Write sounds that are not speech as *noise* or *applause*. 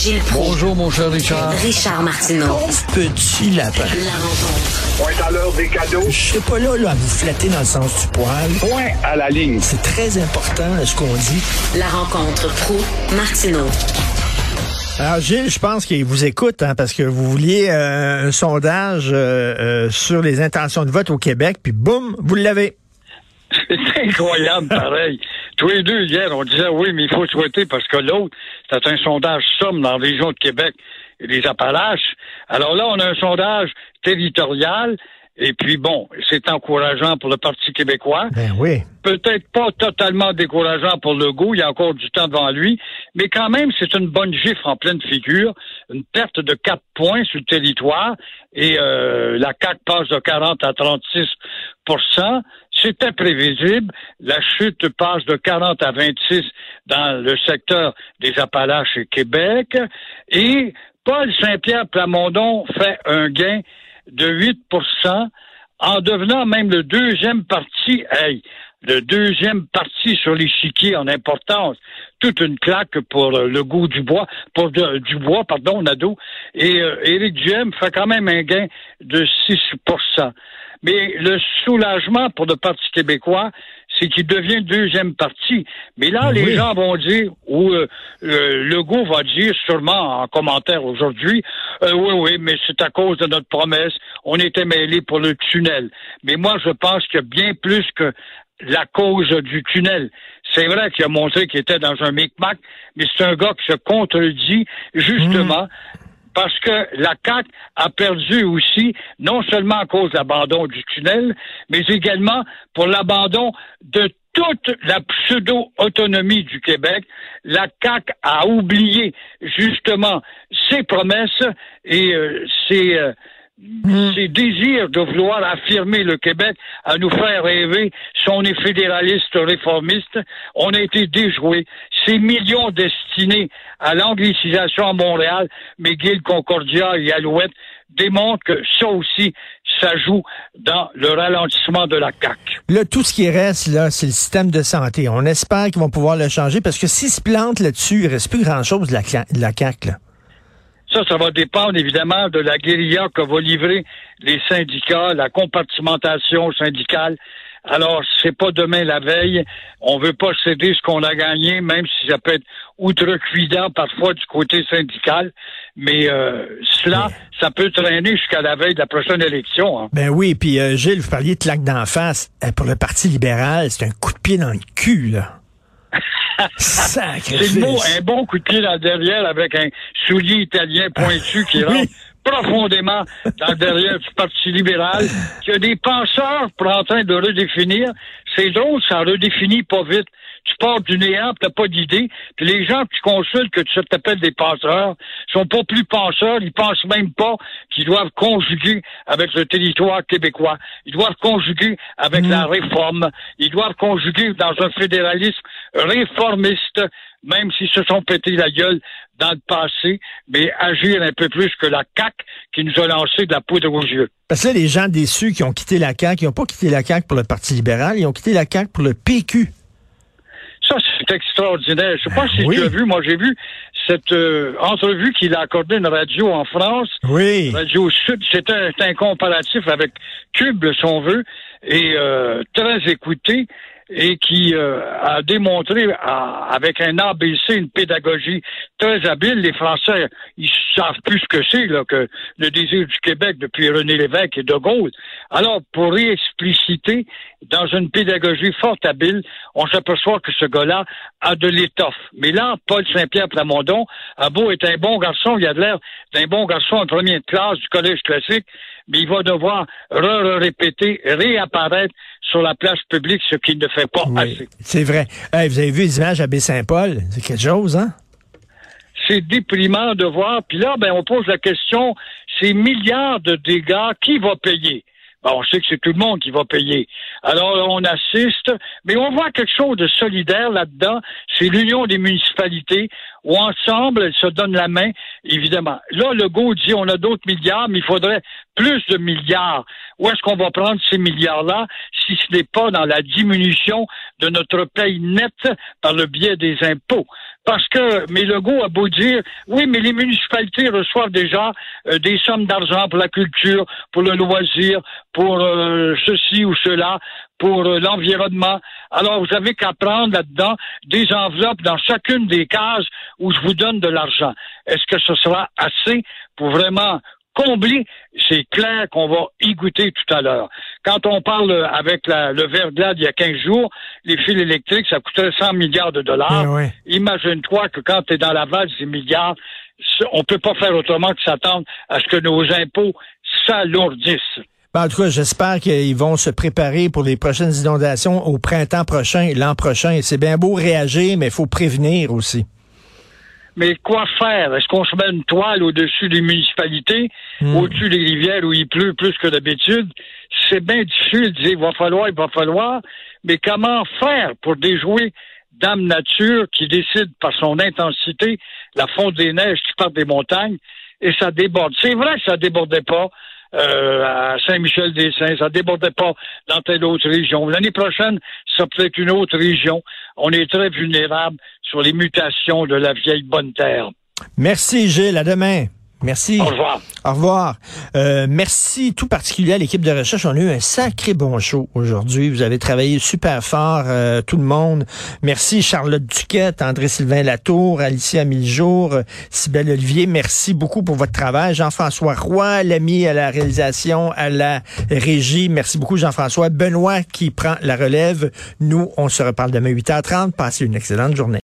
Gilles Proulx. Bonjour, mon cher Richard. Richard Martineau. Petit lapin. La rencontre. Point à l'heure des cadeaux. Je suis pas là, là à vous flatter dans le sens du poil. Point à la ligne. C'est très important ce qu'on dit. La rencontre pro martineau Alors Gilles, je pense qu'il vous écoute hein, parce que vous vouliez euh, un sondage euh, euh, sur les intentions de vote au Québec, puis boum, vous l'avez. *laughs* C'est incroyable, pareil. Tous les deux, hier, on disait oui, mais il faut souhaiter parce que l'autre, c'est un sondage somme dans la région de Québec et les Appalaches. Alors là, on a un sondage territorial. Et puis bon, c'est encourageant pour le Parti québécois. Ben oui. Peut-être pas totalement décourageant pour le goût, il y a encore du temps devant lui, mais quand même, c'est une bonne gifle en pleine figure, une perte de quatre points sur le territoire, et euh, la CAQ passe de 40 à 36 c'était prévisible. La chute passe de 40 à 26 dans le secteur des Appalaches et Québec. Et Paul Saint-Pierre Plamondon fait un gain de 8% en devenant même le deuxième parti, hey, le deuxième parti sur l'échiquier en importance. Toute une claque pour le goût du bois, pour du bois, pardon, Nadeau. Et euh, Éric Duhem fait quand même un gain de 6 mais le soulagement pour le Parti québécois, c'est qu'il devient deuxième parti. Mais là, les gens vont dire, ou euh, euh, Legault va dire sûrement en commentaire aujourd'hui, euh, oui, oui, mais c'est à cause de notre promesse, on était mêlés pour le tunnel. Mais moi, je pense qu'il y a bien plus que la cause du tunnel. C'est vrai qu'il a montré qu'il était dans un micmac, mais c'est un gars qui se contredit justement parce que la CAC a perdu aussi, non seulement à cause de l'abandon du tunnel, mais également pour l'abandon de toute la pseudo-autonomie du Québec. La CAC a oublié justement ses promesses et euh, ses... Euh, Hmm. Ces désirs de vouloir affirmer le Québec, à nous faire rêver, si on est fédéraliste, réformiste, on a été déjoué. Ces millions destinés à l'anglicisation à Montréal, McGill, Concordia et Alouette, démontrent que ça aussi, ça joue dans le ralentissement de la CAQ. Là, tout ce qui reste, là, c'est le système de santé. On espère qu'ils vont pouvoir le changer parce que s'ils se plantent là-dessus, il reste plus grand-chose de la, de la CAQ, là. Ça, ça va dépendre évidemment de la guérilla que vont livrer les syndicats, la compartimentation syndicale. Alors, c'est pas demain la veille. On veut pas céder ce qu'on a gagné, même si ça peut être outrecuidant parfois du côté syndical. Mais euh, cela, ça peut traîner jusqu'à la veille de la prochaine élection. Hein. Ben oui, puis euh, Gilles, vous parliez de claque d'en face. Euh, pour le Parti libéral, c'est un coup de pied dans le cul, là. C'est le mot, un bon coup de pied dans le derrière avec un soulier italien pointu qui rentre profondément dans le derrière du Parti libéral, qui a des penseurs pour en train de redéfinir. C'est drôle, ça redéfinit pas vite tu pars du néant, tu n'as pas d'idée. Puis les gens que tu consultes, que tu t'appelles des penseurs, sont pas plus penseurs, ils pensent même pas qu'ils doivent conjuguer avec le territoire québécois. Ils doivent conjuguer avec la mm. réforme. Ils doivent conjuguer dans un fédéralisme réformiste, même s'ils se sont pété la gueule dans le passé, mais agir un peu plus que la CAC qui nous a lancé de la poudre aux yeux. Parce que là, les gens déçus qui ont quitté la CAC, ils n'ont pas quitté la CAC pour le Parti libéral, ils ont quitté la CAC pour le PQ. Ça, c'est extraordinaire. Je sais pas si tu as vu, moi j'ai vu cette euh, entrevue qu'il a accordée à une radio en France. Oui. Radio Sud. C'était un, comparatif avec Cube, si on veut, et euh, très écouté et qui euh, a démontré avec un ABC, une pédagogie très habile. Les Français, ils savent plus ce que c'est là, que le désir du Québec depuis René Lévesque et De Gaulle. Alors, pour réexpliciter dans une pédagogie fort habile, on s'aperçoit que ce gars-là a de l'étoffe. Mais là, Paul Saint-Pierre Plamondon a beau être un bon garçon, il a de l'air d'un bon garçon en première classe du collège classique, mais il va devoir re-répéter, réapparaître sur la place publique, ce qu'il ne fait pas assez. C'est vrai. vous avez vu les images à Baie-Saint-Paul? C'est quelque chose, hein? C'est déprimant de voir. Puis là, ben, on pose la question, ces milliards de dégâts, qui va payer? On sait que c'est tout le monde qui va payer. Alors, on assiste, mais on voit quelque chose de solidaire là-dedans. C'est l'union des municipalités où ensemble, elles se donnent la main. évidemment. Là, le go dit on a d'autres milliards, mais il faudrait plus de milliards. Où est-ce qu'on va prendre ces milliards-là si ce n'est pas dans la diminution de notre paye net par le biais des impôts? Parce que, mais Legault a beau dire, oui, mais les municipalités reçoivent déjà euh, des sommes d'argent pour la culture, pour le loisir, pour euh, ceci ou cela, pour euh, l'environnement. Alors, vous avez qu'à prendre là-dedans des enveloppes dans chacune des cases où je vous donne de l'argent. Est-ce que ce sera assez pour vraiment combler, c'est clair qu'on va y goûter tout à l'heure. Quand on parle avec le de il y a 15 jours, les fils électriques, ça coûterait 100 milliards de dollars. Eh Imagine-toi que quand tu es dans la valse des milliards, on peut pas faire autrement que s'attendre à ce que nos impôts s'alourdissent. Ben, en tout cas, j'espère qu'ils vont se préparer pour les prochaines inondations au printemps prochain, l'an prochain. C'est bien beau réagir, mais il faut prévenir aussi. Mais quoi faire? Est-ce qu'on se met une toile au-dessus des municipalités, Hmm. au-dessus des rivières où il pleut plus que d'habitude? C'est bien difficile de dire, il va falloir, il va falloir. Mais comment faire pour déjouer Dame Nature qui décide par son intensité la fonte des neiges qui part des montagnes? Et ça déborde. C'est vrai que ça débordait pas. Euh, à Saint-Michel-des-Saints, ça débordait pas dans telle autre région. L'année prochaine, ça peut être une autre région. On est très vulnérable sur les mutations de la vieille bonne terre. Merci Gilles, à demain. Merci. Au revoir. Au revoir. Euh, merci tout particulier à l'équipe de recherche. On a eu un sacré bon show aujourd'hui. Vous avez travaillé super fort, euh, tout le monde. Merci Charlotte Duquette, André-Sylvain Latour, Alicia Miljour, euh, Sybelle Olivier. Merci beaucoup pour votre travail. Jean-François Roy, l'ami à la réalisation, à la régie. Merci beaucoup Jean-François. Benoît qui prend la relève. Nous, on se reparle demain 8h30. Passez une excellente journée.